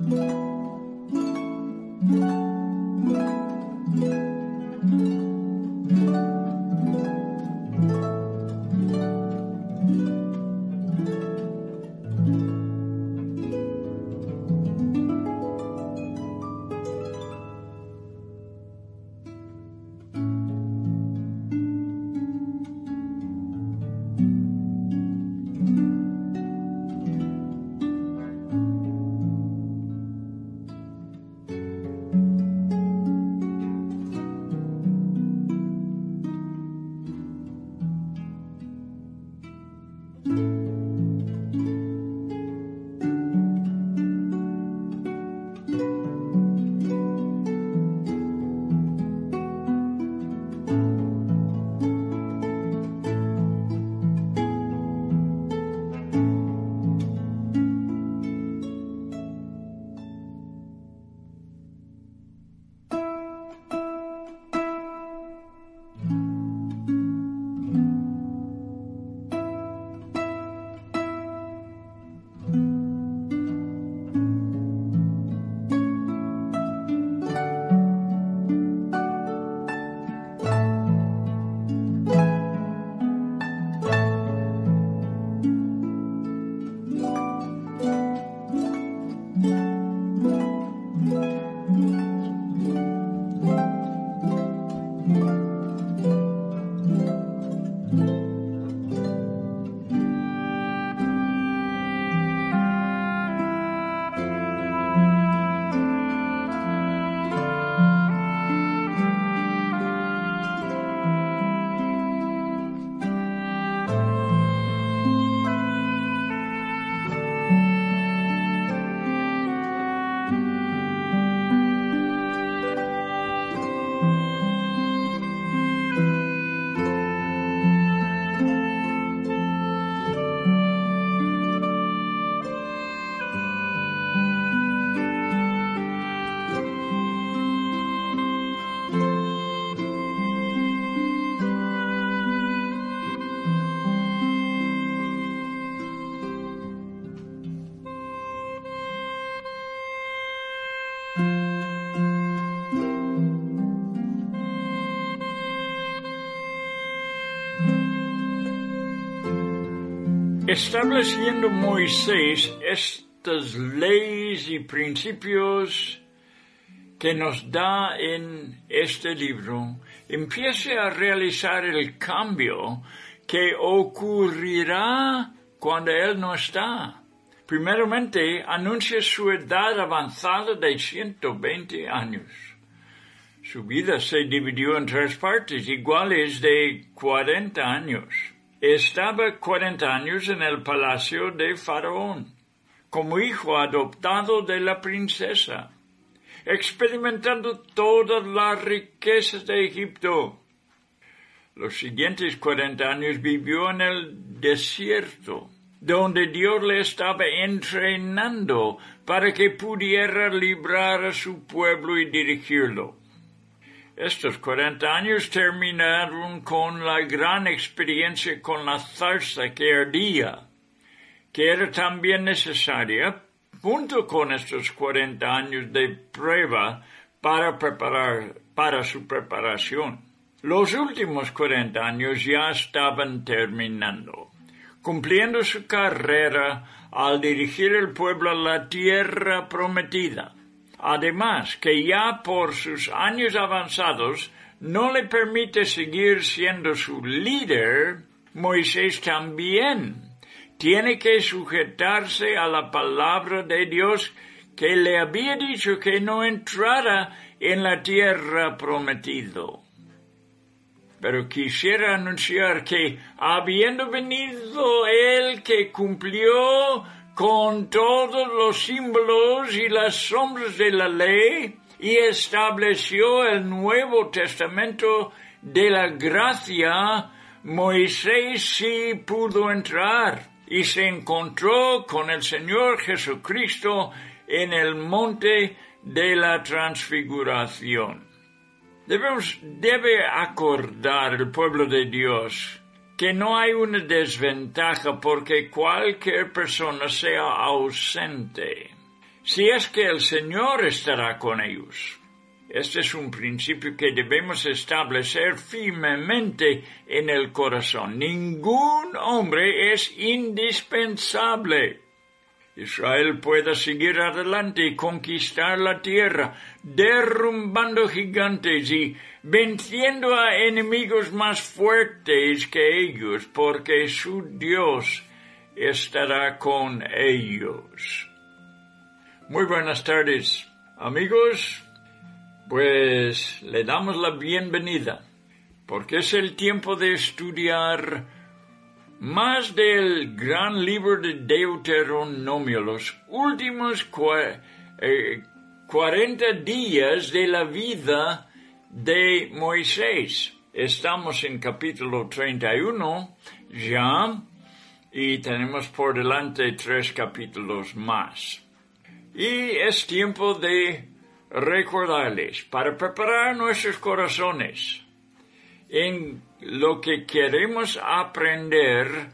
Thank you. Estableciendo Moisés estas leyes y principios que nos da en este libro, empiece a realizar el cambio que ocurrirá cuando Él no está. Primeramente, anuncia su edad avanzada de 120 años. Su vida se dividió en tres partes iguales de 40 años. Estaba cuarenta años en el palacio de Faraón, como hijo adoptado de la princesa, experimentando todas las riquezas de Egipto. Los siguientes cuarenta años vivió en el desierto, donde Dios le estaba entrenando para que pudiera librar a su pueblo y dirigirlo. Estos cuarenta años terminaron con la gran experiencia con la zarza que ardía, que era también necesaria, junto con estos cuarenta años de prueba para preparar, para su preparación. Los últimos cuarenta años ya estaban terminando, cumpliendo su carrera al dirigir el pueblo a la tierra prometida Además, que ya por sus años avanzados no le permite seguir siendo su líder, Moisés también tiene que sujetarse a la palabra de Dios que le había dicho que no entrara en la tierra prometido. Pero quisiera anunciar que habiendo venido él que cumplió con todos los símbolos y las sombras de la ley y estableció el Nuevo Testamento de la gracia, Moisés sí pudo entrar y se encontró con el Señor Jesucristo en el monte de la transfiguración. Debemos, debe acordar el pueblo de Dios que no hay una desventaja porque cualquier persona sea ausente. si es que el Señor estará con ellos. Este es un principio que debemos establecer firmemente en el corazón. Ningún hombre es indispensable. Israel pueda seguir adelante y conquistar la tierra, derrumbando gigantes y venciendo a enemigos más fuertes que ellos, porque su Dios estará con ellos. Muy buenas tardes, amigos. Pues le damos la bienvenida, porque es el tiempo de estudiar más del gran libro de Deuteronomio, los últimos eh, cuarenta días de la vida de Moisés. Estamos en capítulo 31 ya y tenemos por delante tres capítulos más. Y es tiempo de recordarles, para preparar nuestros corazones en lo que queremos aprender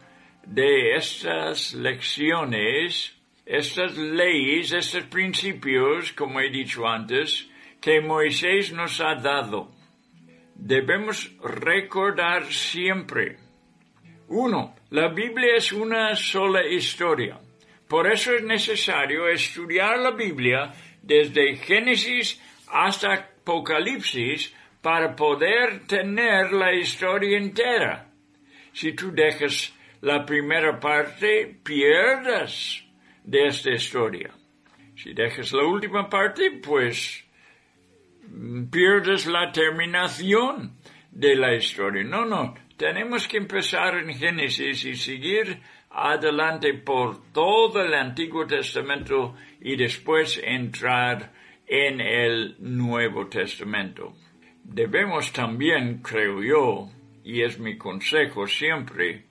de estas lecciones, estas leyes, estos principios, como he dicho antes, que Moisés nos ha dado. Debemos recordar siempre. Uno, la Biblia es una sola historia. Por eso es necesario estudiar la Biblia desde Génesis hasta Apocalipsis para poder tener la historia entera. Si tú dejas la primera parte, pierdas de esta historia. Si dejas la última parte, pues pierdes la terminación de la historia. No, no, tenemos que empezar en Génesis y seguir adelante por todo el Antiguo Testamento y después entrar en el Nuevo Testamento. Debemos también, creo yo, y es mi consejo siempre,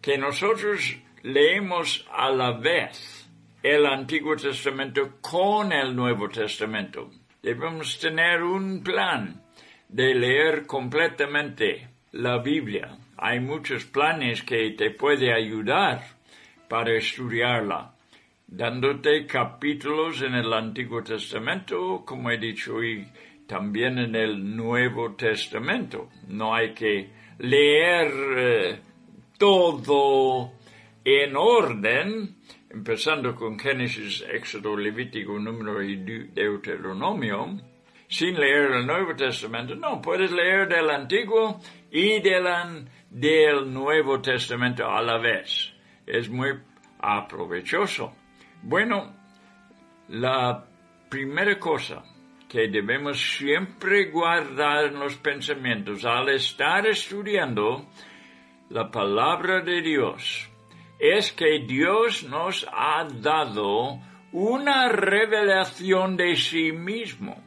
que nosotros leemos a la vez el Antiguo Testamento con el Nuevo Testamento. Debemos tener un plan de leer completamente la Biblia. Hay muchos planes que te puede ayudar para estudiarla, dándote capítulos en el Antiguo Testamento, como he dicho, y también en el Nuevo Testamento. No hay que leer eh, todo en orden, empezando con Génesis, Éxodo, Levítico, Número y Deuteronomio, sin leer el Nuevo Testamento. No, puedes leer del Antiguo y del, del Nuevo Testamento a la vez. Es muy aprovechoso. Bueno, la primera cosa que debemos siempre guardar los pensamientos al estar estudiando la palabra de Dios es que Dios nos ha dado una revelación de sí mismo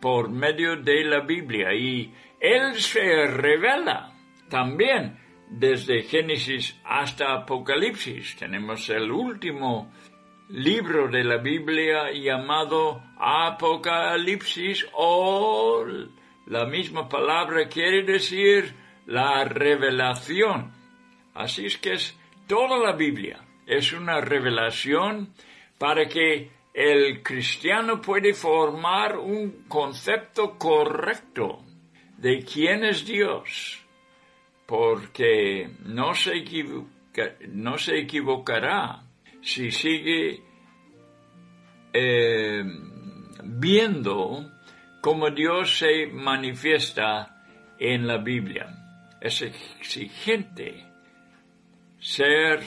por medio de la Biblia y Él se revela también desde Génesis hasta Apocalipsis. Tenemos el último libro de la Biblia llamado Apocalipsis o la misma palabra quiere decir la revelación. Así es que es toda la Biblia es una revelación para que el cristiano puede formar un concepto correcto de quién es Dios, porque no se, no se equivocará si sigue eh, viendo cómo Dios se manifiesta en la Biblia. Es exigente ser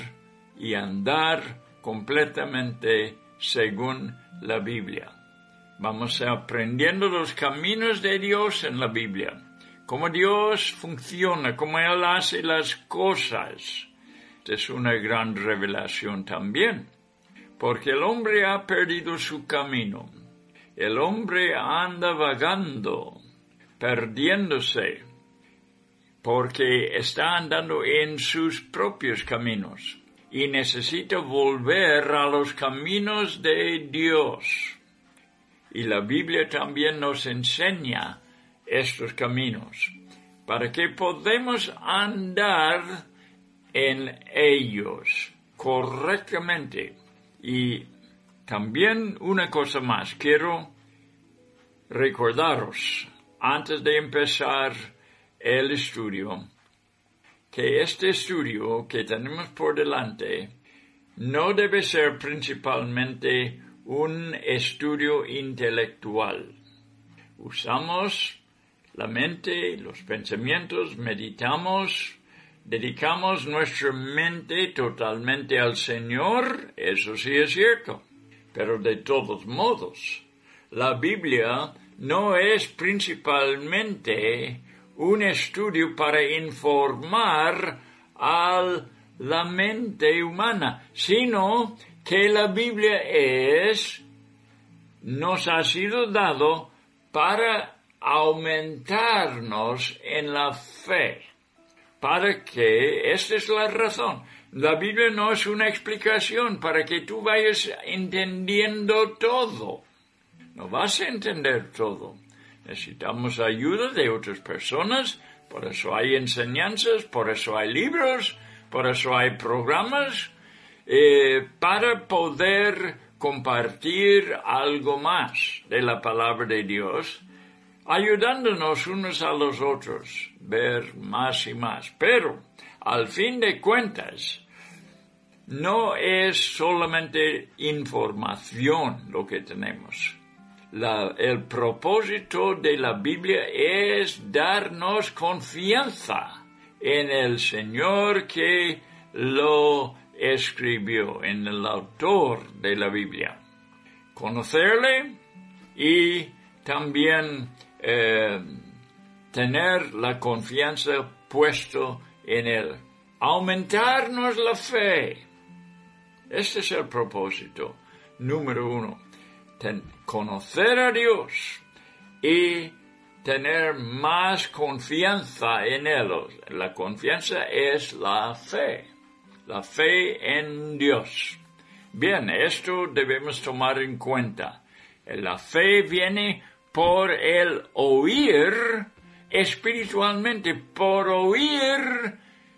y andar completamente según la Biblia. Vamos aprendiendo los caminos de Dios en la Biblia, cómo Dios funciona, cómo Él hace las cosas es una gran revelación también, porque el hombre ha perdido su camino. El hombre anda vagando, perdiéndose, porque está andando en sus propios caminos y necesita volver a los caminos de Dios. Y la Biblia también nos enseña estos caminos para que podamos andar en ellos correctamente y También una cosa más, quiero recordaros, antes de empezar el estudio, que este estudio que tenemos por delante no debe ser principalmente un estudio intelectual. Usamos la mente, los pensamientos, meditamos, dedicamos nuestra mente totalmente al Señor, eso sí es cierto. Pero de todos modos, la Biblia no es principalmente un estudio para informar a la mente humana, sino que la Biblia es, nos ha sido dado para aumentarnos en la fe. Para que, esta es la razón, la Biblia no es una explicación para que tú vayas entendiendo todo. No vas a entender todo. Necesitamos ayuda de otras personas, por eso hay enseñanzas, por eso hay libros, por eso hay programas, eh, para poder compartir algo más de la palabra de Dios, ayudándonos unos a los otros, ver más y más. Pero, al fin de cuentas, no es solamente información lo que tenemos. el propósito de la Biblia es darnos confianza en el Señor que lo escribió, en el autor de la Biblia. Conocerle y también eh, tener la confianza puesto en él. Aumentarnos la fe este es el propósito número uno. conocer a Dios y tener más confianza en Él. La confianza es la fe, la fe en Dios. Bien, esto debemos tomar en cuenta. La fe viene por el oír espiritualmente, por oír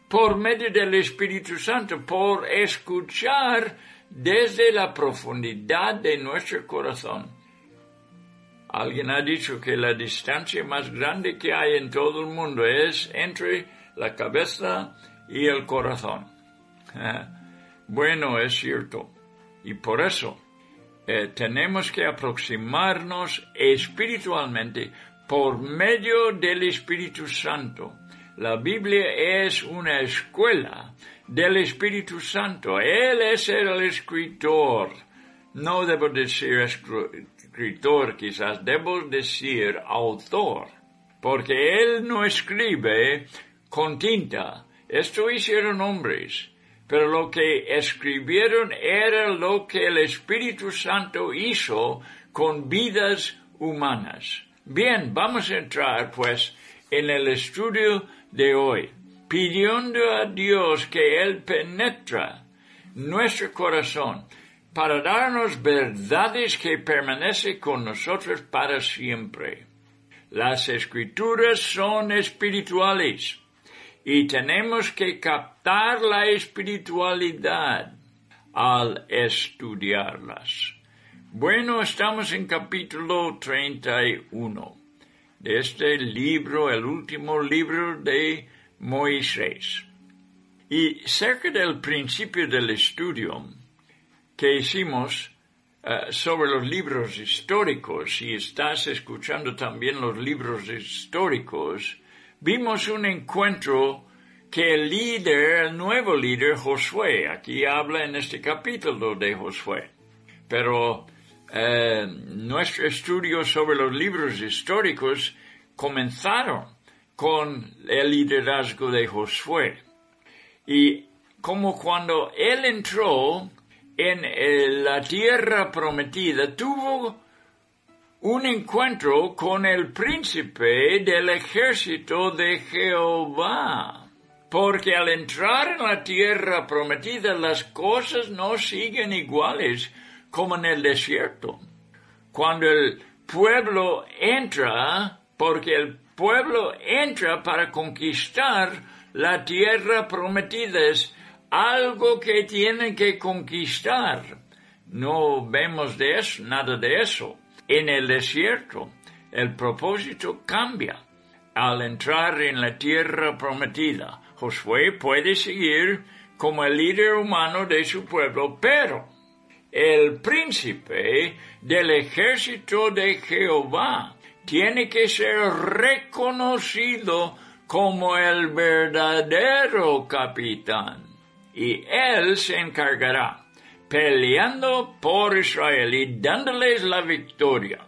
por medio del Espíritu Santo, por escuchar desde la profundidad de nuestro corazón. Alguien ha dicho que la distancia más grande que hay en todo el mundo es entre la cabeza y el corazón. bueno, es cierto. Y por eso eh, tenemos que aproximarnos espiritualmente por medio del Espíritu Santo la Biblia es una escuela del Espíritu Santo. Él es el escritor. No debo decir escritor, quizás debo decir autor, porque él no escribe con tinta. Esto hicieron hombres, pero lo que escribieron era lo que el Espíritu Santo hizo con vidas humanas. Bien, vamos a entrar pues en el estudio de hoy, pidiendo a Dios que Él penetra nuestro corazón para darnos verdades que permanecen con nosotros para siempre. Las escrituras son espirituales y tenemos que captar la espiritualidad al estudiarlas. Bueno, estamos en capítulo 31 de este libro, el último libro de Moisés. Y cerca del principio del estudio que hicimos eh, sobre los libros históricos, y estás escuchando también los libros históricos, vimos un encuentro que el líder, el nuevo líder Josué, aquí habla en este capítulo de Josué, pero eh, nuestro estudio sobre los libros históricos comenzaron con el liderazgo de Josué. Y como cuando él entró en eh, la tierra prometida, tuvo un encuentro con el príncipe del ejército de Jehová. Porque al entrar en la tierra prometida las cosas no siguen iguales como en el desierto. Cuando el pueblo entra, porque el pueblo entra para conquistar la tierra prometida, es algo que tienen que conquistar. no vemos de eso, nada de eso. En el desierto, el propósito cambia al entrar en la tierra prometida. Josué puede seguir como el líder humano de su pueblo, pero el príncipe del ejército de Jehová tiene que ser reconocido como el verdadero capitán. Y él se encargará peleando por Israel y dándoles la victoria.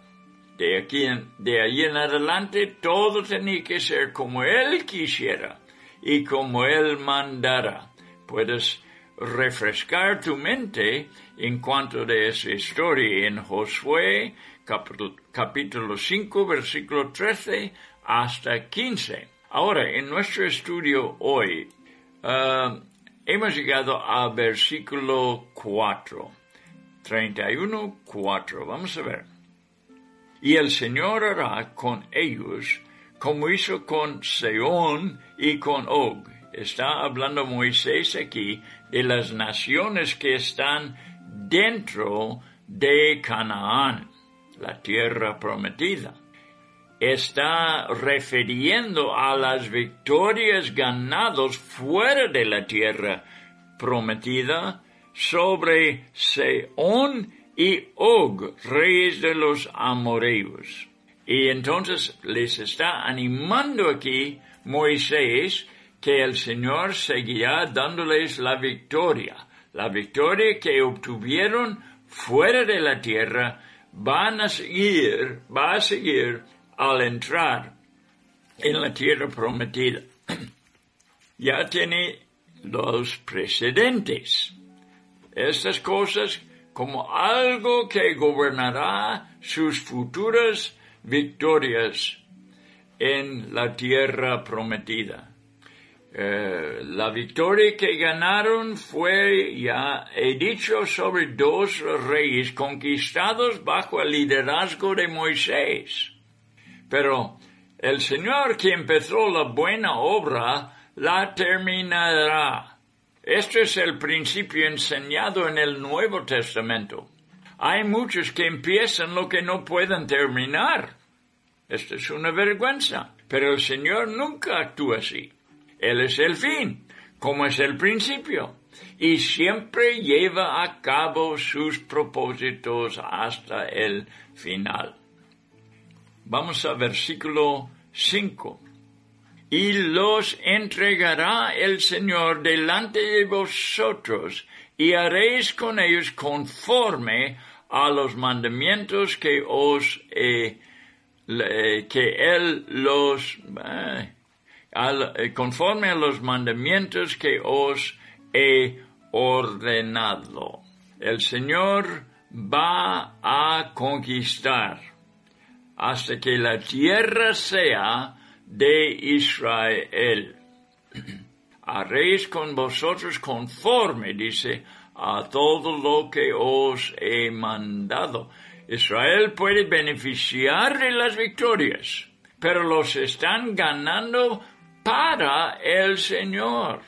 De aquí de ahí en adelante todo tenía que ser como él quisiera y como él mandara. Puedes refrescar tu mente en cuanto de esa historia en Josué capítulo 5 versículo 13 hasta 15. Ahora, en nuestro estudio hoy, uh, hemos llegado al versículo 4. 31, 4. Vamos a ver. Y el Señor hará con ellos como hizo con Seón y con Og. Está hablando Moisés aquí de las naciones que están dentro de Canaán, la tierra prometida. Está refiriendo a las victorias ganadas fuera de la tierra prometida sobre Seón y Og, reyes de los amoreos. Y entonces les está animando aquí Moisés que el Señor seguirá dándoles la victoria. La victoria que obtuvieron fuera de la tierra van a seguir, va a seguir al entrar en la tierra prometida. ya tiene los precedentes. Estas cosas como algo que gobernará sus futuras victorias en la tierra prometida. Eh, la victoria que ganaron fue, ya he dicho, sobre dos reyes conquistados bajo el liderazgo de Moisés. Pero el Señor que empezó la buena obra la terminará. Este es el principio enseñado en el Nuevo Testamento. Hay muchos que empiezan lo que no pueden terminar. Esto es una vergüenza. Pero el Señor nunca actúa así. Él es el fin, como es el principio, y siempre lleva a cabo sus propósitos hasta el final. Vamos al versículo 5. Y los entregará el Señor delante de vosotros, y haréis con ellos conforme a los mandamientos que os que él los eh, conforme a los mandamientos que os he ordenado. El Señor va a conquistar hasta que la tierra sea de Israel. Haréis con vosotros conforme, dice, a todo lo que os he mandado. Israel puede beneficiar de las victorias, pero los están ganando para el Señor.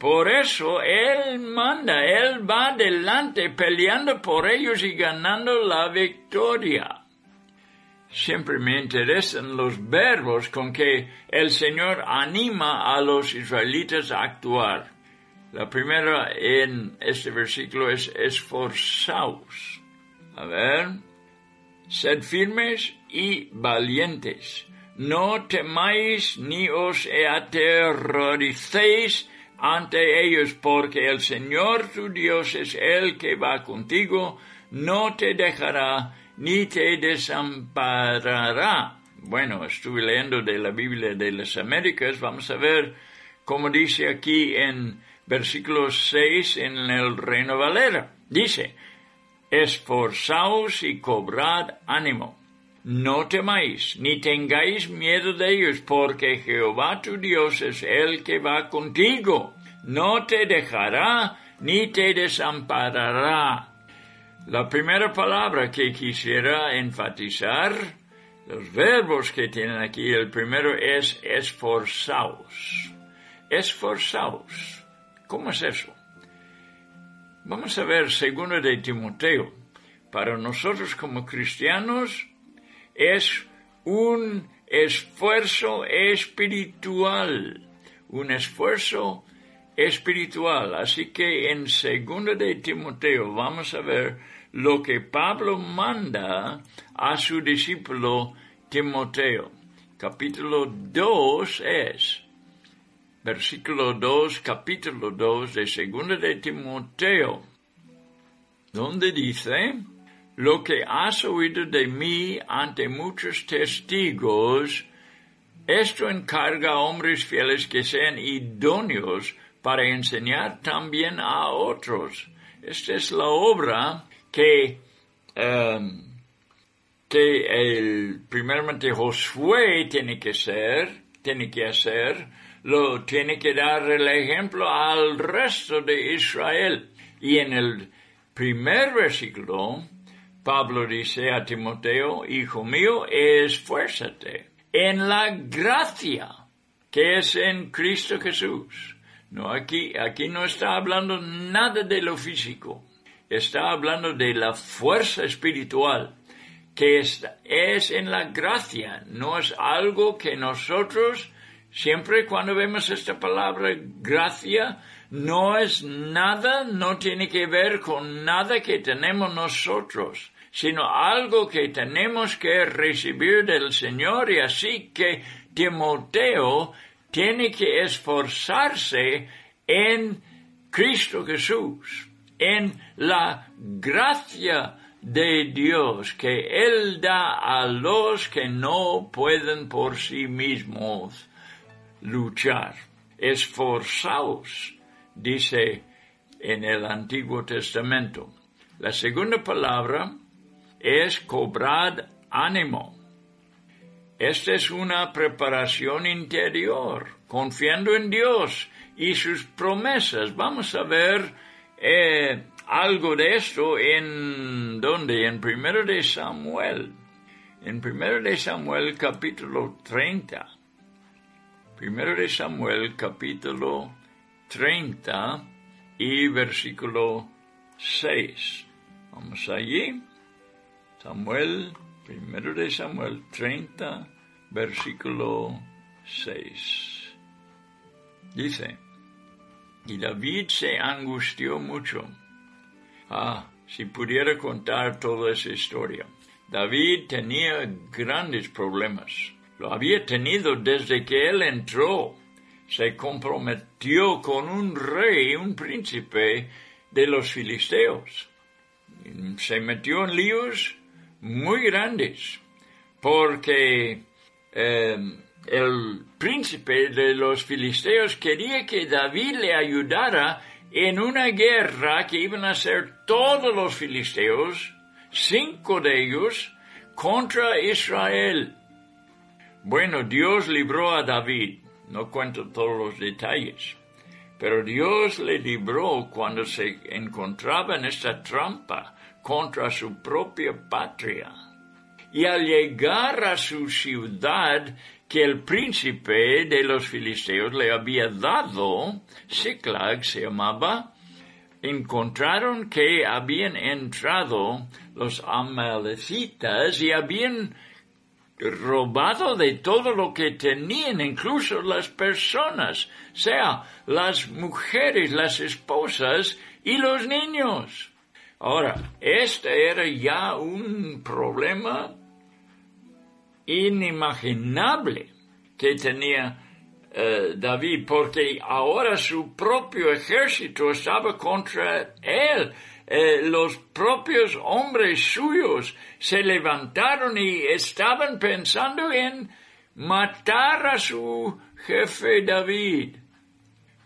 Por eso Él manda, Él va adelante peleando por ellos y ganando la victoria. Siempre me interesan los verbos con que el Señor anima a los israelitas a actuar. La primera en este versículo es esforzaos. A ver, sed firmes y valientes no temáis ni os aterroricéis ante ellos, porque el Señor tu Dios es el que va contigo, no te dejará ni te desamparará. Bueno, estuve leyendo de la Biblia de las Américas, vamos a ver cómo dice aquí en versículo 6 en el Reino Valera. Dice, esforzaos y cobrad ánimo no temáis, ni tengáis miedo de ellos, porque Jehová tu Dios es el que va contigo. No te dejará, ni te desamparará. La primera palabra que quisiera enfatizar, los verbos que tienen aquí, el primero es esforzaos. Esforzaos. ¿Cómo es eso? Vamos a ver segundo de Timoteo. Para nosotros como cristianos es un esfuerzo espiritual, un esfuerzo espiritual. Así que en segundo de Timoteo vamos a ver lo que Pablo manda a su discípulo Timoteo. Capítulo 2 es, versículo 2, capítulo 2 de segundo de Timoteo, donde dice, lo que has oído de mí ante muchos testigos, esto encarga a hombres fieles que sean idóneos para enseñar también a otros. Esta es la obra que, em, que el, primeramente Josué tiene que ser, tiene que hacer, lo tiene que dar el ejemplo al resto de Israel. Y en el primer versículo, Pablo dice a Timoteo, Hijo mío, esfuérzate en la gracia que es en Cristo Jesús. No, aquí, aquí no está hablando nada de lo físico. Está hablando de la fuerza espiritual que es, es en la gracia. No es algo que nosotros, siempre cuando vemos esta palabra gracia, no es nada, no tiene que ver con nada que tenemos nosotros, sino algo que tenemos que recibir del Señor y así que Timoteo tiene que esforzarse en Cristo Jesús, en la gracia de Dios que Él da a los que no pueden por sí mismos luchar. Esforzaos, dice en el Antiguo Testamento. La segunda palabra es cobrad ánimo. Esta es una preparación interior, confiando en Dios y sus promesas. Vamos a ver eh, algo de esto en donde en primero de Samuel. En primero de Samuel capítulo 30. Primero de Samuel capítulo 30 y versículo 6. Vamos allí. Samuel Primero de Samuel 30, versículo 6. Dice, y David se angustió mucho. Ah, si pudiera contar toda esa historia. David tenía grandes problemas. Lo había tenido desde que él entró. Se comprometió con un rey, un príncipe de los filisteos. Se metió en líos muy grandes, porque em, el príncipe de los filisteos quería que David le ayudara en una guerra que iban a hacer todos los filisteos, cinco de ellos, contra Israel. Bueno, Dios libró a David, no cuento todos los detalles, pero Dios le libró cuando se encontraba en esta trampa contra su propia patria. Y al llegar a su ciudad que el príncipe de los filisteos le había dado, Siklag se llamaba, encontraron que habían entrado los amalecitas y habían robado de todo lo que tenían, incluso las personas, sea las mujeres, las esposas y los niños. Ahora, este era ya un problema inimaginable que tenía eh, David, porque ahora su propio ejército estaba contra él. Eh, los propios hombres suyos se levantaron y estaban pensando en matar a su jefe David.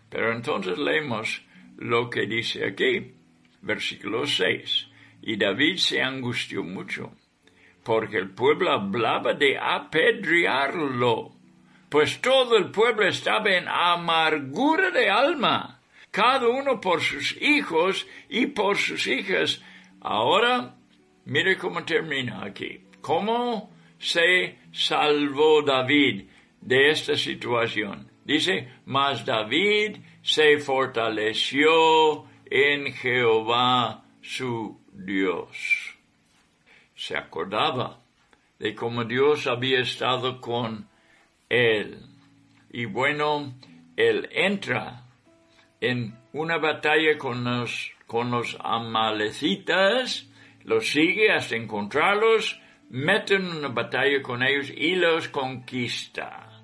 Pero entonces leemos lo que dice aquí versículo 6. Y David se angustió mucho, porque el pueblo hablaba de apedrearlo, pues todo el pueblo estaba en amargura de alma, cada uno por sus hijos y por sus hijas. Ahora, mire cómo termina aquí. ¿Cómo se salvó David de esta situación? Dice, mas David se fortaleció en Jehová su Dios. Se acordaba de cómo Dios había estado con él. Y bueno, él entra en una batalla con los, con los amalecitas, los sigue hasta encontrarlos, mete en una batalla con ellos y los conquista.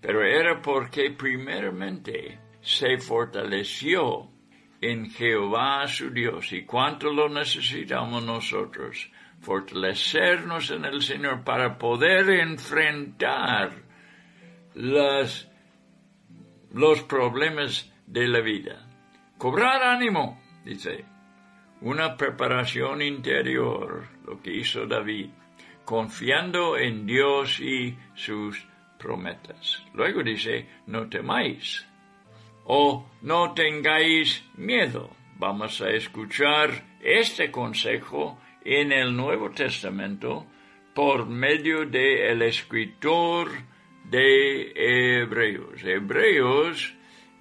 Pero era porque primeramente se fortaleció en Jehová su Dios. ¿Y cuánto lo necesitamos nosotros? Fortalecernos en el Señor para poder enfrentar las, los problemas de la vida. Cobrar ánimo, dice. Una preparación interior, lo que hizo David, confiando en Dios y sus promesas. Luego dice, no temáis o no tengáis miedo. Vamos a escuchar este consejo en el Nuevo Testamento por medio del el escritor de Hebreos. Hebreos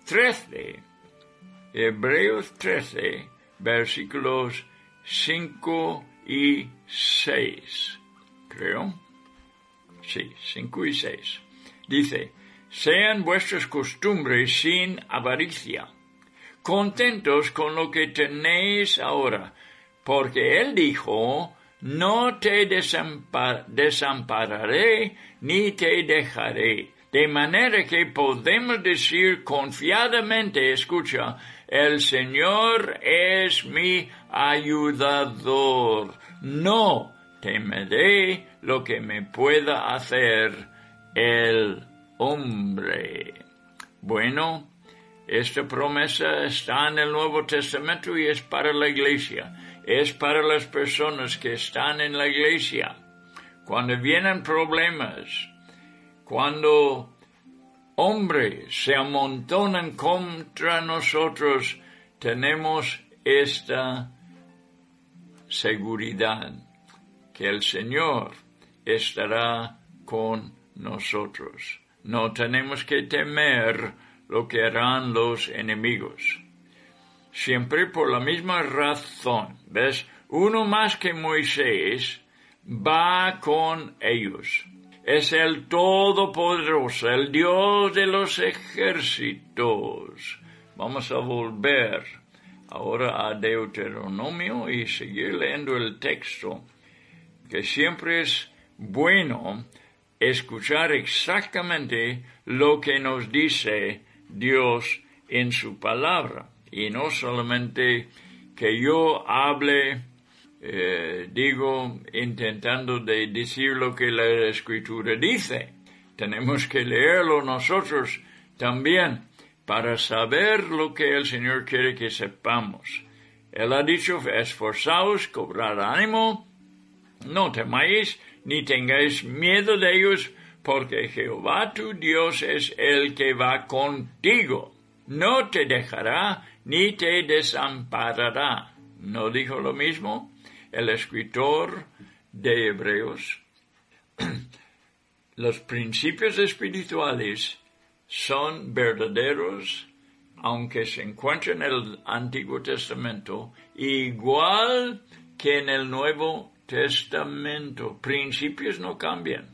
13. Hebreos 13, versículos 5 y 6. Creo. Sí, 5 y 6. Dice, sean vuestras costumbres sin avaricia, contentos con lo que tenéis ahora, porque Él dijo, no te desampararé ni te dejaré. De manera que podemos decir confiadamente, escucha, el Señor es mi ayudador. No temeré lo que me pueda hacer el hombre. Bueno, esta promesa está en el Nuevo Testamento y es para la iglesia, es para las personas que están en la iglesia. Cuando vienen problemas, cuando hombres se amontonan contra nosotros, tenemos esta seguridad que el Señor estará con nosotros. No tenemos que temer lo que harán los enemigos. Siempre por la misma razón, ¿ves? Uno más que Moisés va con ellos. Es el Todopoderoso, el Dios de los ejércitos. Vamos a volver ahora a Deuteronomio y seguir leyendo el texto, que siempre es bueno escuchar exactamente lo que nos dice Dios en su palabra y no solamente que yo hable, eh, digo, intentando de decir lo que la escritura dice. Tenemos que leerlo nosotros también para saber lo que el Señor quiere que sepamos. Él ha dicho, esforzaos, cobrar ánimo, no temáis, ni tengáis miedo de ellos, porque Jehová tu Dios es el que va contigo. No te dejará ni te desamparará. ¿No dijo lo mismo el escritor de Hebreos? Los principios espirituales son verdaderos, aunque se encuentren en el Antiguo Testamento, igual que en el Nuevo Testamento. Principios no cambian.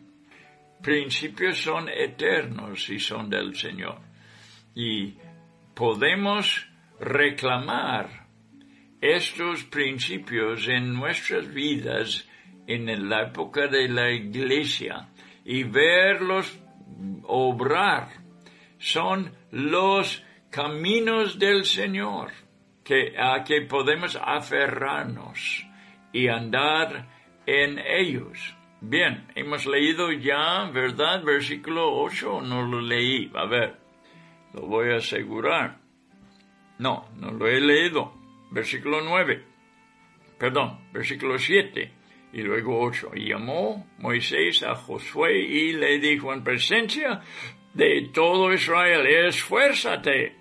Principios son eternos y son del Señor. Y podemos reclamar estos principios en nuestras vidas en la época de la iglesia y verlos obrar. Son los caminos del Señor que, a que podemos aferrarnos y andar en ellos. Bien, hemos leído ya, ¿verdad? Versículo 8, no lo leí. A ver, lo voy a asegurar. No, no lo he leído. Versículo 9. Perdón, versículo 7 y luego 8. Y llamó Moisés a Josué y le dijo en presencia de todo Israel, esfuérzate.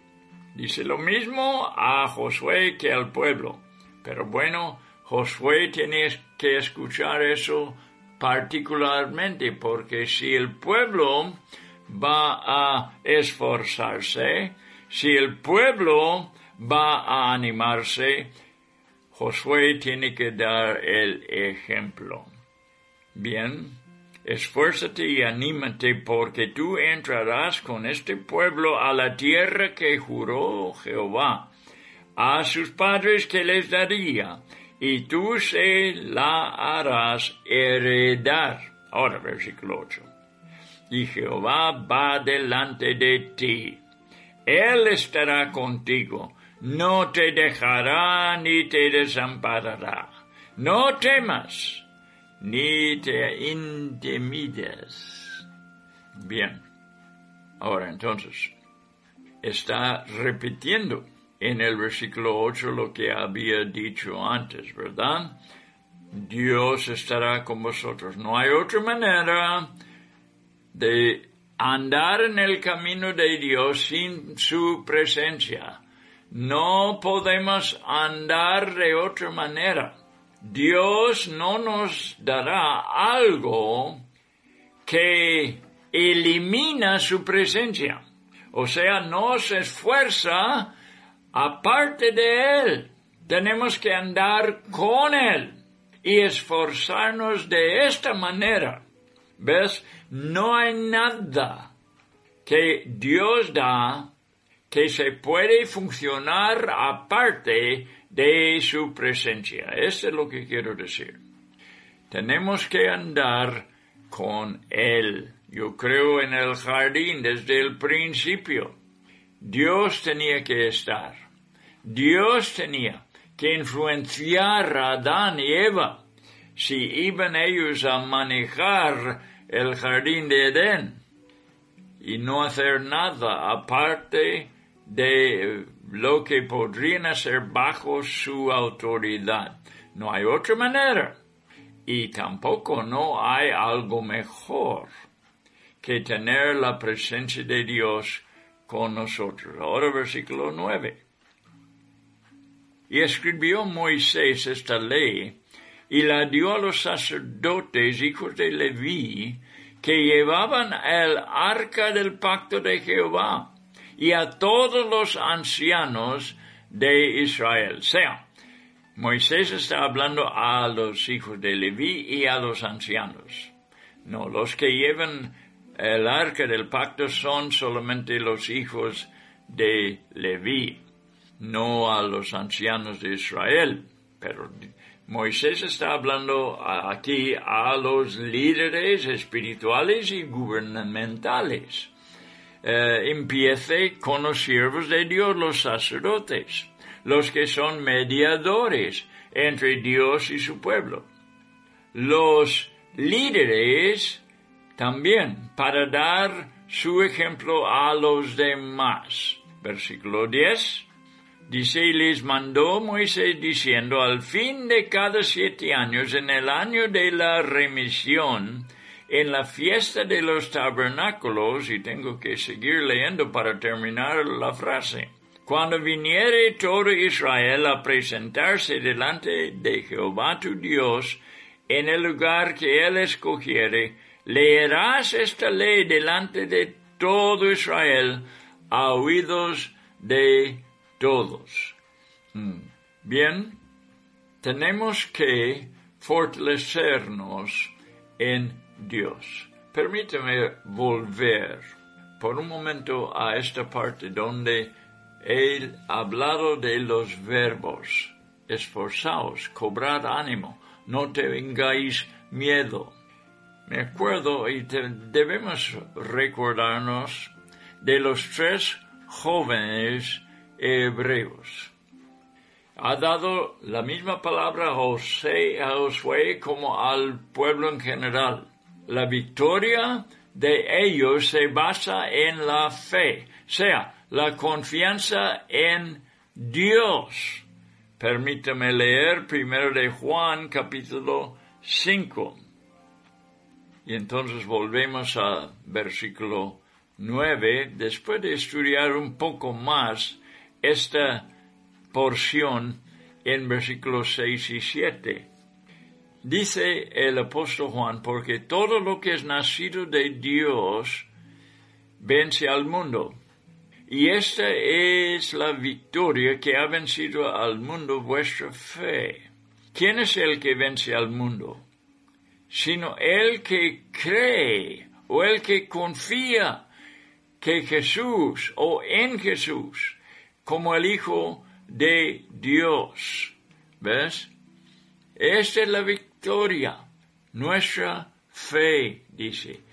Dice lo mismo a Josué que al pueblo. Pero bueno, Josué tiene que escuchar eso particularmente porque si el pueblo va a esforzarse, si el pueblo va a animarse, Josué tiene que dar el ejemplo. Bien, esfuérzate y anímate porque tú entrarás con este pueblo a la tierra que juró Jehová a sus padres que les daría, y tú se la harás heredar. Ahora versículo 8. Y Jehová va delante de ti. Él estará contigo, no te dejará ni te desamparará. No temas, ni te intimides. Bien. Ahora entonces, está repitiendo en el versículo 8 lo que había dicho antes, ¿verdad? Dios estará con vosotros. No hay otra manera de andar en el camino de Dios sin su presencia. No podemos andar de otra manera. Dios no nos dará algo que elimina su presencia. O sea, no se esfuerza aparte de Él. Tenemos que andar con Él y esforzarnos de esta manera. ¿Ves? No hay nada que Dios da que se puede funcionar aparte de su presencia. Esto es lo que quiero decir. Tenemos que andar con Él. Yo creo en el jardín desde el principio. Dios tenía que estar. Dios tenía que influenciar a Adán y Eva si iban ellos a manejar el jardín de Edén y no hacer nada aparte de lo que podrían hacer bajo su autoridad. No hay otra manera. Y tampoco no hay algo mejor que tener la presencia de Dios con nosotros. Ahora versículo 9. Y escribió Moisés esta ley y la dio a los sacerdotes hijos de Leví que llevaban el arca del pacto de Jehová y a todos los ancianos de Israel. Sea, Moisés está hablando a los hijos de Leví y a los ancianos. No, los que llevan el arca del pacto son solamente los hijos de Leví no a los ancianos de Israel, pero Moisés está hablando aquí a los líderes espirituales y gubernamentales. Eh, empiece con los siervos de Dios, los sacerdotes, los que son mediadores entre Dios y su pueblo. Los líderes también para dar su ejemplo a los demás. Versículo 10. Dice, y les mandó Moisés diciendo, al fin de cada siete años, en el año de la remisión, en la fiesta de los tabernáculos, y tengo que seguir leyendo para terminar la frase, cuando viniere todo Israel a presentarse delante de Jehová tu Dios, en el lugar que él escogiere, leerás esta ley delante de todo Israel a oídos de todos. Mm. Bien, tenemos que fortalecernos en Dios. Permíteme volver por un momento a esta parte donde he hablado de los verbos. Esforzaos, cobrad ánimo, no te vengáis miedo. Me acuerdo y debemos recordarnos de los tres jóvenes hebreos. Ha dado la misma palabra a José, a Josué como al pueblo en general. La victoria de ellos se basa en la fe, sea, la confianza en Dios. Permítame leer primero de Juan capítulo 5. Y entonces volvemos al versículo 9, después de estudiar un poco más esta porción en versículos 6 y 7. Dice el apóstol Juan, porque todo lo que es nacido de Dios vence al mundo. y esta es la victoria que ha vencido al mundo vuestra fe. ¿Quién es el que vence al mundo? Sino el que cree o el que confía que Jesús o en Jesús como el Hijo de Dios. ¿Ves? Esta es la victoria, nuestra fe, dice.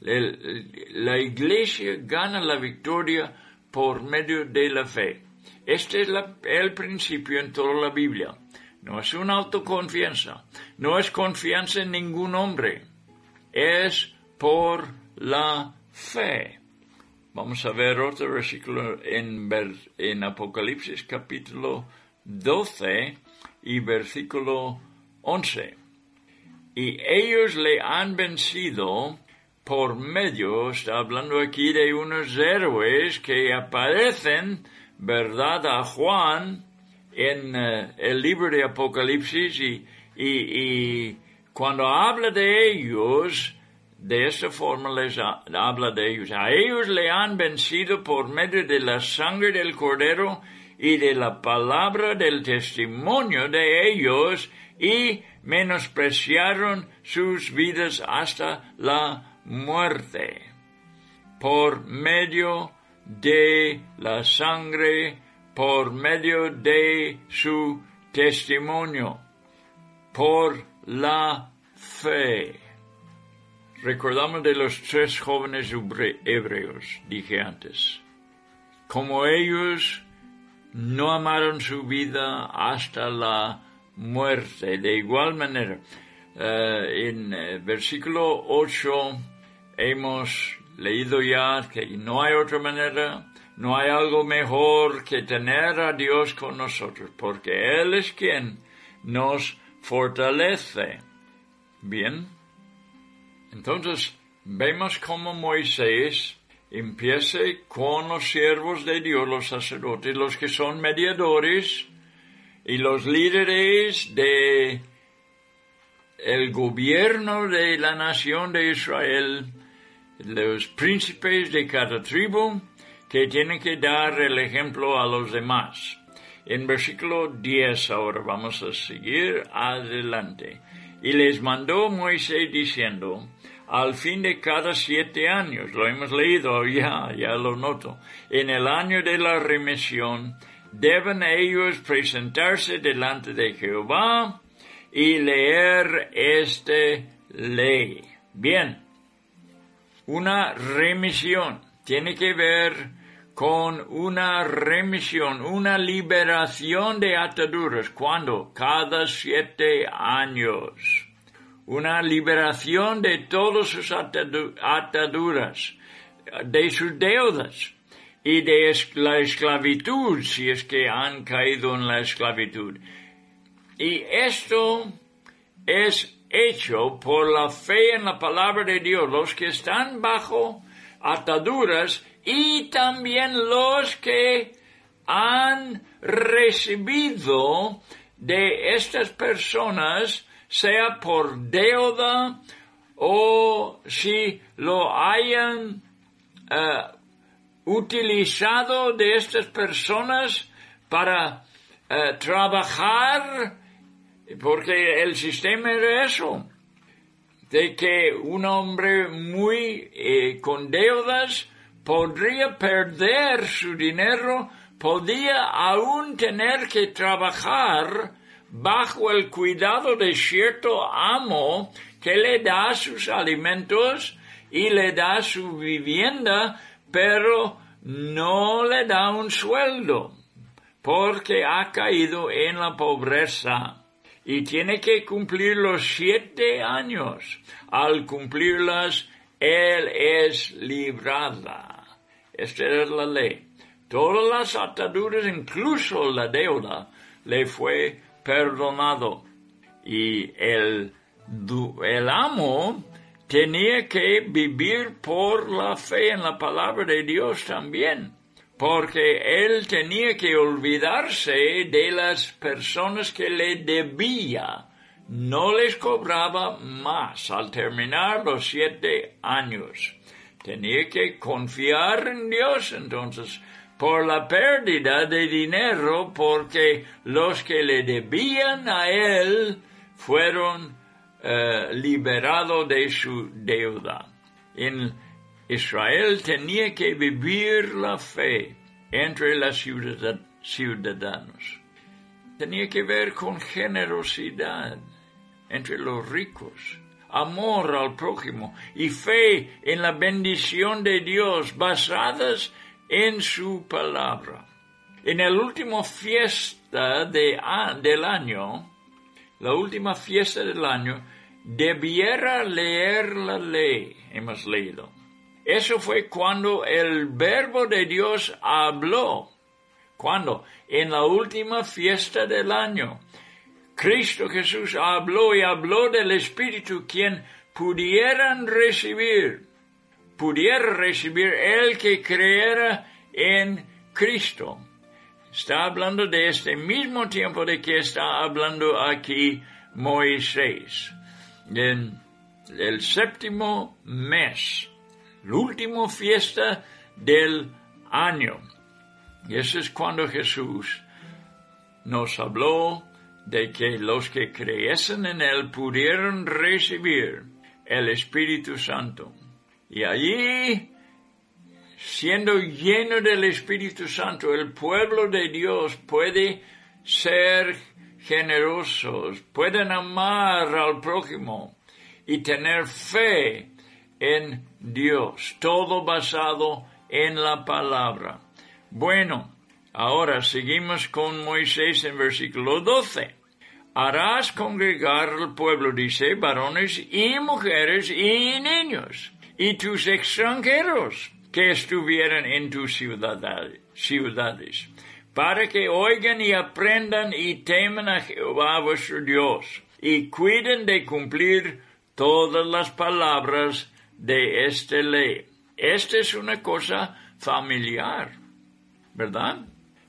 La iglesia gana la victoria por medio de la fe. Este es el principio en toda la Biblia. No es una autoconfianza, no es confianza en ningún hombre, es por la fe. Vamos a ver otro versículo en, en Apocalipsis capítulo 12 y versículo 11. Y ellos le han vencido por medio, está hablando aquí de unos héroes que aparecen, ¿verdad?, a Juan en eh, el libro de Apocalipsis y, y, cuando habla de ellos, de esta forma les habla de ellos. A ellos le han vencido por medio de la sangre del cordero y de la palabra del testimonio de ellos y menospreciaron sus vidas hasta la muerte por medio de la sangre, por medio de su testimonio, por la fe. Recordamos de los tres jóvenes hebreos, dije antes. Como ellos no amaron su vida hasta la muerte. De igual manera, eh, en el eh, versículo 8 hemos leído ya que no hay otra manera, no hay algo mejor que tener a Dios con nosotros, porque Él es quien nos fortalece. Bien. Entonces, vemos cómo Moisés empieza con los siervos de Dios, los sacerdotes, los que son mediadores y los líderes de el gobierno de la nación de Israel, los príncipes de cada tribu, que tienen que dar el ejemplo a los demás. En versículo 10 ahora vamos a seguir adelante. Y les mandó Moisés diciendo, al fin de cada siete años, lo hemos leído ya, ya lo noto, en el año de la remisión, deben ellos presentarse delante de Jehová y leer esta ley. Bien, una remisión tiene que ver con una remisión, una liberación de ataduras. ¿Cuándo? Cada siete años. Una liberación de todas sus ataduras, de sus deudas y de la esclavitud, si es que han caído en la esclavitud. Y esto es hecho por la fe en la palabra de Dios, los que están bajo ataduras y también los que han recibido de estas personas, sea por deuda o si lo hayan eh, utilizado de estas personas para eh, trabajar porque el sistema era eso, de que un hombre muy eh, con deudas podría perder su dinero, podía aún tener que trabajar bajo el cuidado de cierto amo que le da sus alimentos y le da su vivienda, pero no le da un sueldo, porque ha caído en la pobreza y tiene que cumplir los siete años. Al cumplirlas, él es librada. Esta es la ley. Todas las ataduras, incluso la deuda, le fue perdonado. Y el, el amo tenía que vivir por la fe en la palabra de Dios también porque él tenía que olvidarse de las personas que le debía. No les cobraba más al terminar los siete años. tenía que confiar en Dios entonces por la pérdida de dinero porque los que le debían a él fueron eh, liberados de su deuda. En Israel tenía que vivir la fe entre los ciudadanos. Tenía que ver con generosidad entre los ricos, amor al prójimo y fe en la bendición de Dios basadas en su palabra. En el último fiesta de, del año, la última fiesta del año, debiera leer la ley, hemos leído. Eso fue cuando el verbo de Dios habló. Cuando? En la última fiesta del año. Cristo Jesús habló y habló del Espíritu quien pudieran recibir, pudiera recibir el que creera en Cristo. Está hablando de este mismo tiempo de que está hablando aquí Moisés. En el séptimo mes, la última fiesta del año. Y eso es cuando Jesús nos habló de que los que creyesen en Él pudieran recibir el Espíritu Santo. Y allí, siendo lleno del Espíritu Santo, el pueblo de Dios puede ser generosos, pueden amar al prójimo y tener fe en Dios, todo basado en la palabra. Bueno, ahora seguimos con Moisés en versículo 12 harás congregar al pueblo, dice, varones y mujeres y niños, y tus extranjeros que estuvieran en tus ciudades, para que oigan y aprendan y teman a Jehová vuestro Dios, y cuiden de cumplir todas las palabras de esta ley. Esta es una cosa familiar, ¿verdad?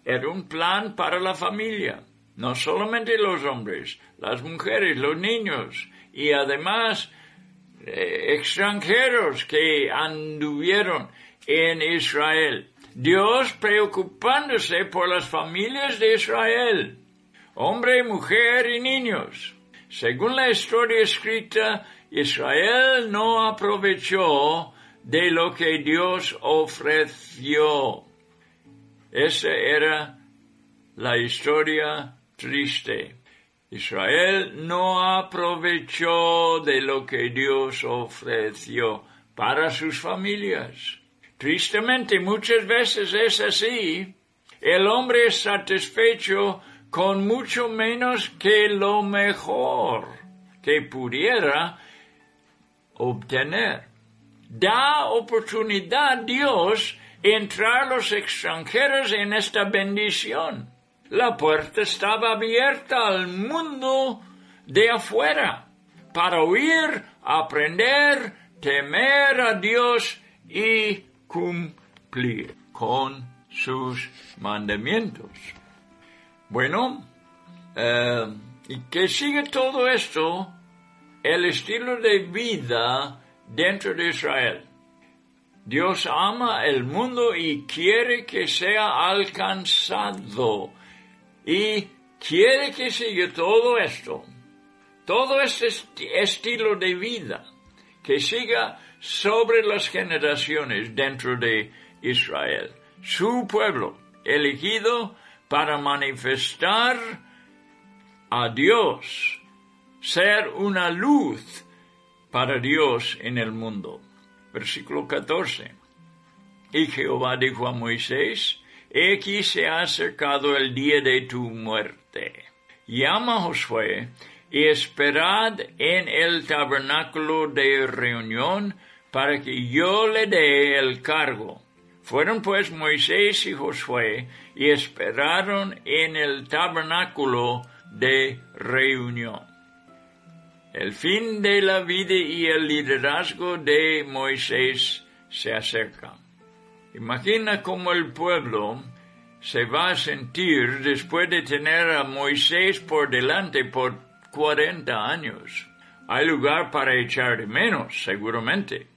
Era un plan para la familia no solamente los hombres, las mujeres, los niños y además eh, extranjeros que anduvieron en Israel. Dios preocupándose por las familias de Israel, hombre, mujer y niños. Según la historia escrita, Israel no aprovechó de lo que Dios ofreció. Esa era la historia triste. Israel no aprovechó de lo que Dios ofreció para sus familias. Tristemente muchas veces es así. El hombre es satisfecho con mucho menos que lo mejor que pudiera obtener. Da oportunidad Dios entrar los extranjeros en esta bendición la puerta estaba abierta al mundo de afuera para oír, aprender, temer a Dios y cumplir con sus mandamientos. Bueno, eh, y que sigue todo esto el estilo de vida dentro de Israel. Dios ama el mundo y quiere que sea alcanzado y quiere que siga todo esto, todo este estilo de vida, que siga sobre las generaciones dentro de Israel, su pueblo elegido para manifestar a Dios, ser una luz para Dios en el mundo. Versículo 14. Y Jehová dijo a Moisés, Aquí se ha acercado el día de tu muerte. Llama a Josué y esperad en el tabernáculo de reunión para que yo le dé el cargo. Fueron pues Moisés y Josué y esperaron en el tabernáculo de reunión. El fin de la vida y el liderazgo de Moisés se acercan. Imagina cómo el pueblo se va a sentir después de tener a Moisés por delante por 40 años. Hay lugar para echar de menos, seguramente,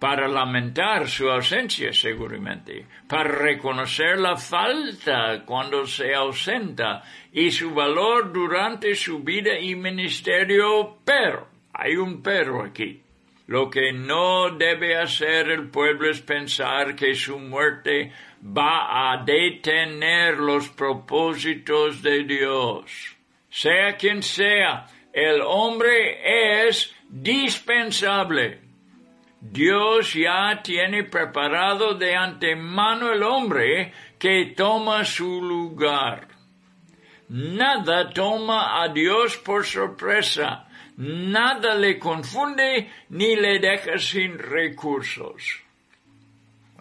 para lamentar su ausencia seguramente, para reconocer la falta cuando se ausenta y su valor durante su vida y ministerio, pero, hay un pero aquí. Lo que no debe hacer el pueblo es pensar que su muerte va a detener los propósitos de Dios. Sea quien sea, el hombre es dispensable. Dios ya tiene preparado de antemano el hombre que toma su lugar. Nada toma a Dios por sorpresa, nada le confunde ni le deja sin recursos.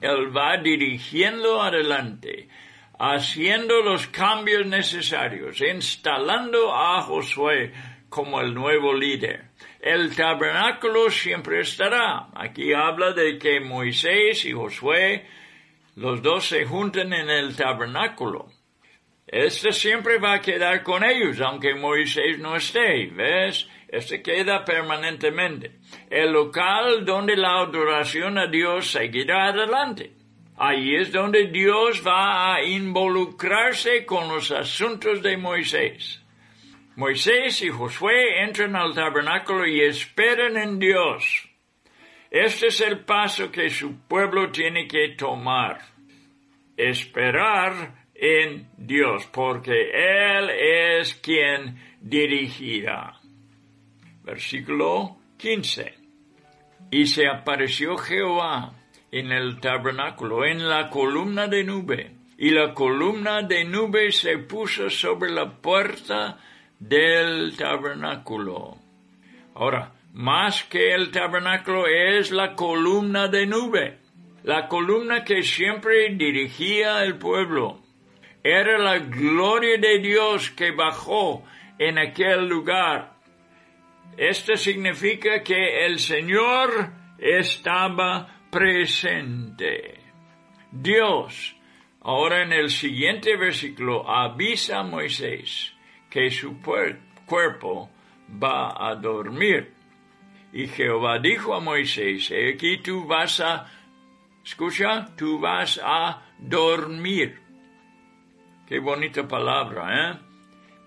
Él va dirigiendo adelante, haciendo los cambios necesarios, instalando a Josué como el nuevo líder. El tabernáculo siempre estará. Aquí habla de que Moisés y Josué, los dos se juntan en el tabernáculo. Este siempre va a quedar con ellos, aunque Moisés no esté, ¿ves? Este queda permanentemente. El local donde la adoración a Dios seguirá adelante. Ahí es donde Dios va a involucrarse con los asuntos de Moisés. Moisés y Josué entran al tabernáculo y esperan en Dios. Este es el paso que su pueblo tiene que tomar. Esperar en Dios, porque Él es quien dirigirá. Versículo 15. Y se apareció Jehová en el tabernáculo, en la columna de nube, y la columna de nube se puso sobre la puerta del tabernáculo. Ahora, más que el tabernáculo es la columna de nube, la columna que siempre dirigía el pueblo era la gloria de Dios que bajó en aquel lugar. Esto significa que el Señor estaba presente. Dios, ahora en el siguiente versículo, avisa a Moisés que su cuerpo va a dormir. Y Jehová dijo a Moisés, aquí tú vas a, escucha, tú vas a dormir. Qué bonita palabra, ¿eh?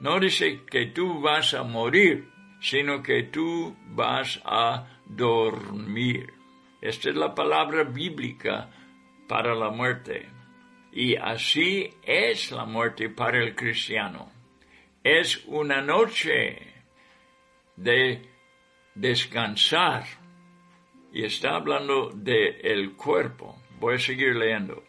No dice que tú vas a morir, sino que tú vas a dormir. Esta es la palabra bíblica para la muerte. Y así es la muerte para el cristiano. Es una noche de descansar. Y está hablando de el cuerpo. Voy a seguir leyendo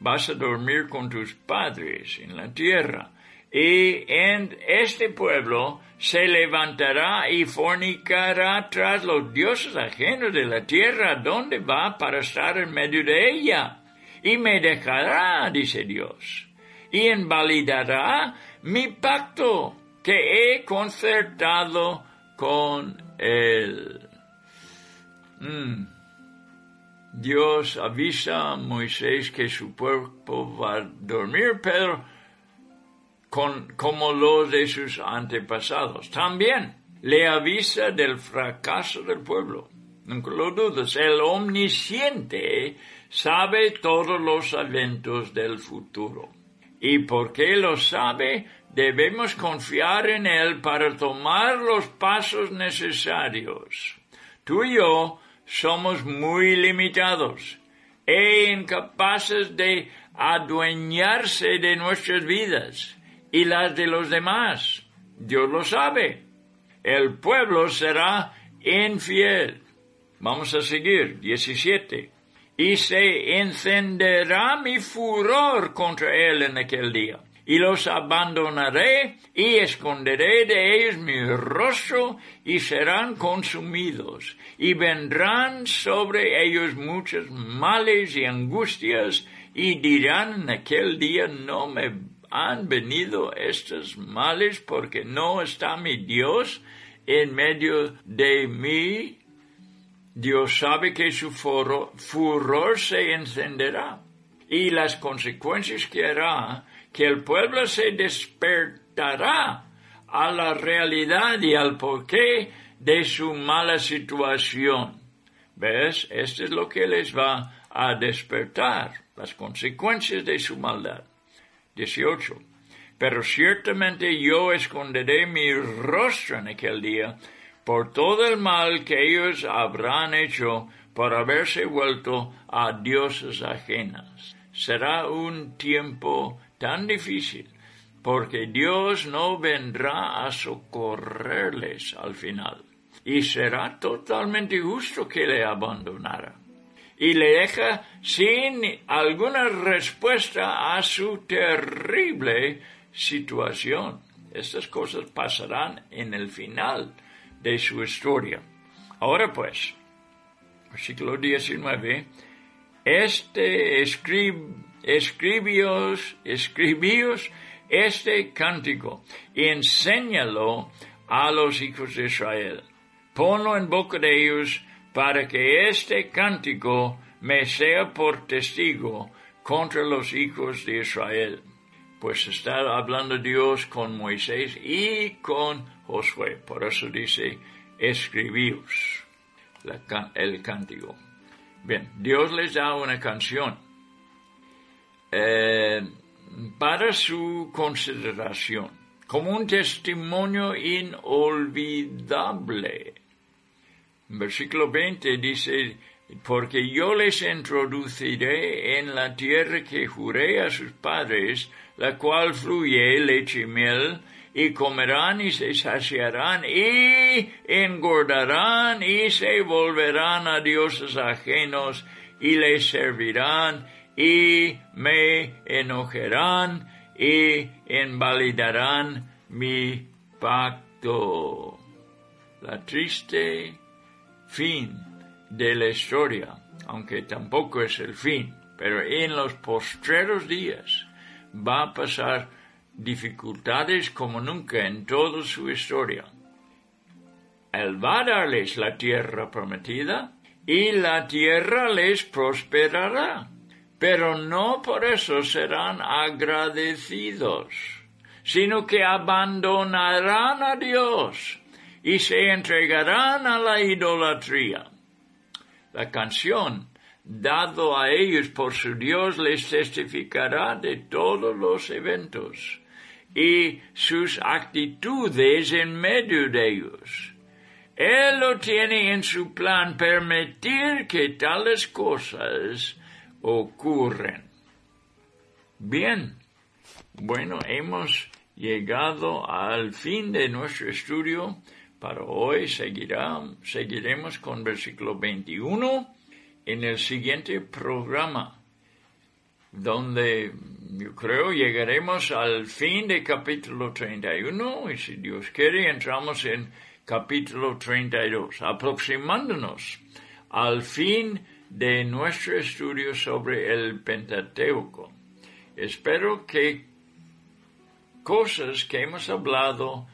vas a dormir con tus padres en la tierra. Y en este pueblo se levantará y fornicará tras los dioses ajenos de la tierra, donde va para estar en medio de ella. Y me dejará, dice Dios, y invalidará mi pacto que he concertado con él. Mm. Dios avisa a Moisés que su cuerpo va a dormir, pero como los de sus antepasados. También le avisa del fracaso del pueblo. Nunca lo dudes. El omnisciente sabe todos los eventos del futuro. Y porque lo sabe, debemos confiar en Él para tomar los pasos necesarios. Tú y yo somos muy limitados e incapaces de adueñarse de nuestras vidas y las de los demás. Dios lo sabe. El pueblo será infiel. Vamos a seguir. 17. Y se encenderá mi furor contra él en aquel día y los abandonaré y esconderé de ellos mi rostro y serán consumidos y vendrán sobre ellos muchos males y angustias y dirán en aquel día no me han venido estos males porque no está mi Dios en medio de mí. Dios sabe que su furor se encenderá y las consecuencias que hará que el pueblo se despertará a la realidad y al porqué de su mala situación. ¿Ves? Esto es lo que les va a despertar, las consecuencias de su maldad. 18. Pero ciertamente yo esconderé mi rostro en aquel día por todo el mal que ellos habrán hecho por haberse vuelto a dioses ajenas. Será un tiempo tan difícil porque Dios no vendrá a socorrerles al final y será totalmente justo que le abandonara y le deja sin alguna respuesta a su terrible situación. Estas cosas pasarán en el final de su historia. Ahora pues, versículo 19, este escribios, escribíos este cántico y enséñalo a los hijos de Israel. Ponlo en boca de ellos para que este cántico me sea por testigo contra los hijos de Israel. Pues está hablando Dios con Moisés y con Josué. Por eso dice, escribíos el cántico. Bien, Dios les da una canción eh, para su consideración, como un testimonio inolvidable. Versículo 20 dice, porque yo les introduciré en la tierra que juré a sus padres, la cual fluye leche y miel, y comerán y se saciarán y engordarán y se volverán a dioses ajenos y les servirán y me enojarán y invalidarán mi pacto. La triste fin de la historia, aunque tampoco es el fin, pero en los postreros días va a pasar dificultades como nunca en toda su historia. Él va a darles la tierra prometida y la tierra les prosperará, pero no por eso serán agradecidos, sino que abandonarán a Dios y se entregarán a la idolatría. La canción, dado a ellos por su Dios, les testificará de todos los eventos y sus actitudes en medio de ellos. Él lo tiene en su plan permitir que tales cosas ocurren. Bien, bueno, hemos llegado al fin de nuestro estudio para hoy seguirá, seguiremos con versículo 21 en el siguiente programa, donde yo creo llegaremos al fin de capítulo 31 y si Dios quiere entramos en capítulo 32, aproximándonos al fin de nuestro estudio sobre el Pentateuco. Espero que cosas que hemos hablado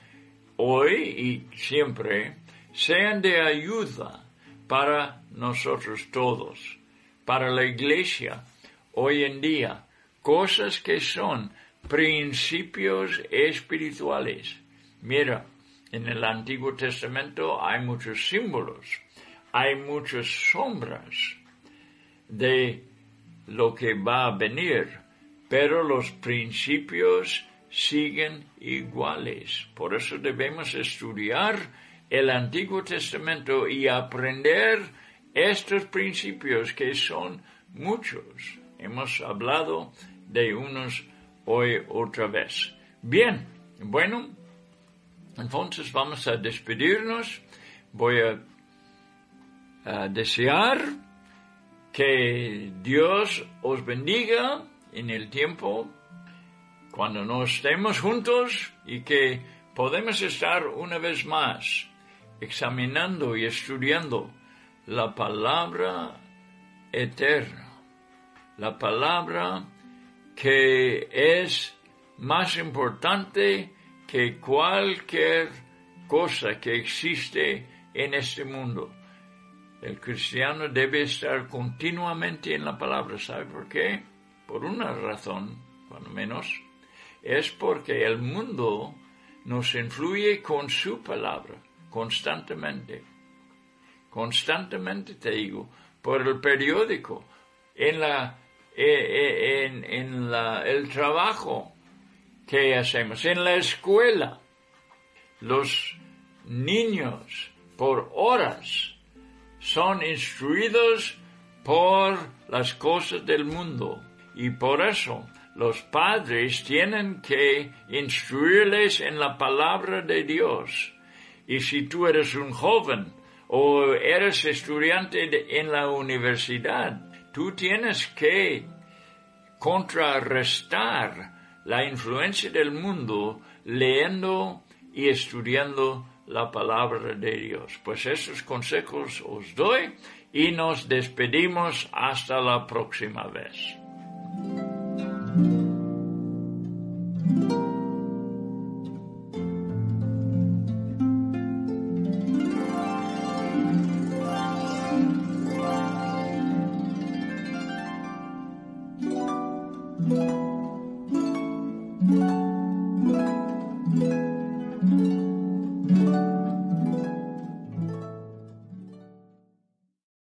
hoy y siempre sean de ayuda para nosotros todos, para la iglesia hoy en día, cosas que son principios espirituales. Mira, en el Antiguo Testamento hay muchos símbolos, hay muchas sombras de lo que va a venir, pero los principios siguen iguales. Por eso debemos estudiar el Antiguo Testamento y aprender estos principios que son muchos. Hemos hablado de unos hoy otra vez. Bien, bueno, entonces vamos a despedirnos. Voy a, a desear que Dios os bendiga en el tiempo cuando no estemos juntos y que podemos estar una vez más examinando y estudiando la palabra eterna, la palabra que es más importante que cualquier cosa que existe en este mundo. El cristiano debe estar continuamente en la palabra. ¿Sabe por qué? Por una razón, cuando menos es porque el mundo nos influye con su palabra constantemente. constantemente te digo, por el periódico, en la, eh, eh, en, la, el trabajo que hacemos, en la escuela. Los niños por horas son instruidos por las cosas del mundo y por eso los padres tienen que instruirles en la palabra de Dios. Y si tú eres un joven o eres estudiante en la universidad, tú tienes que contrarrestar la influencia del mundo leyendo y estudiando la palabra de Dios. Pues esos consejos os doy y nos despedimos hasta la próxima vez.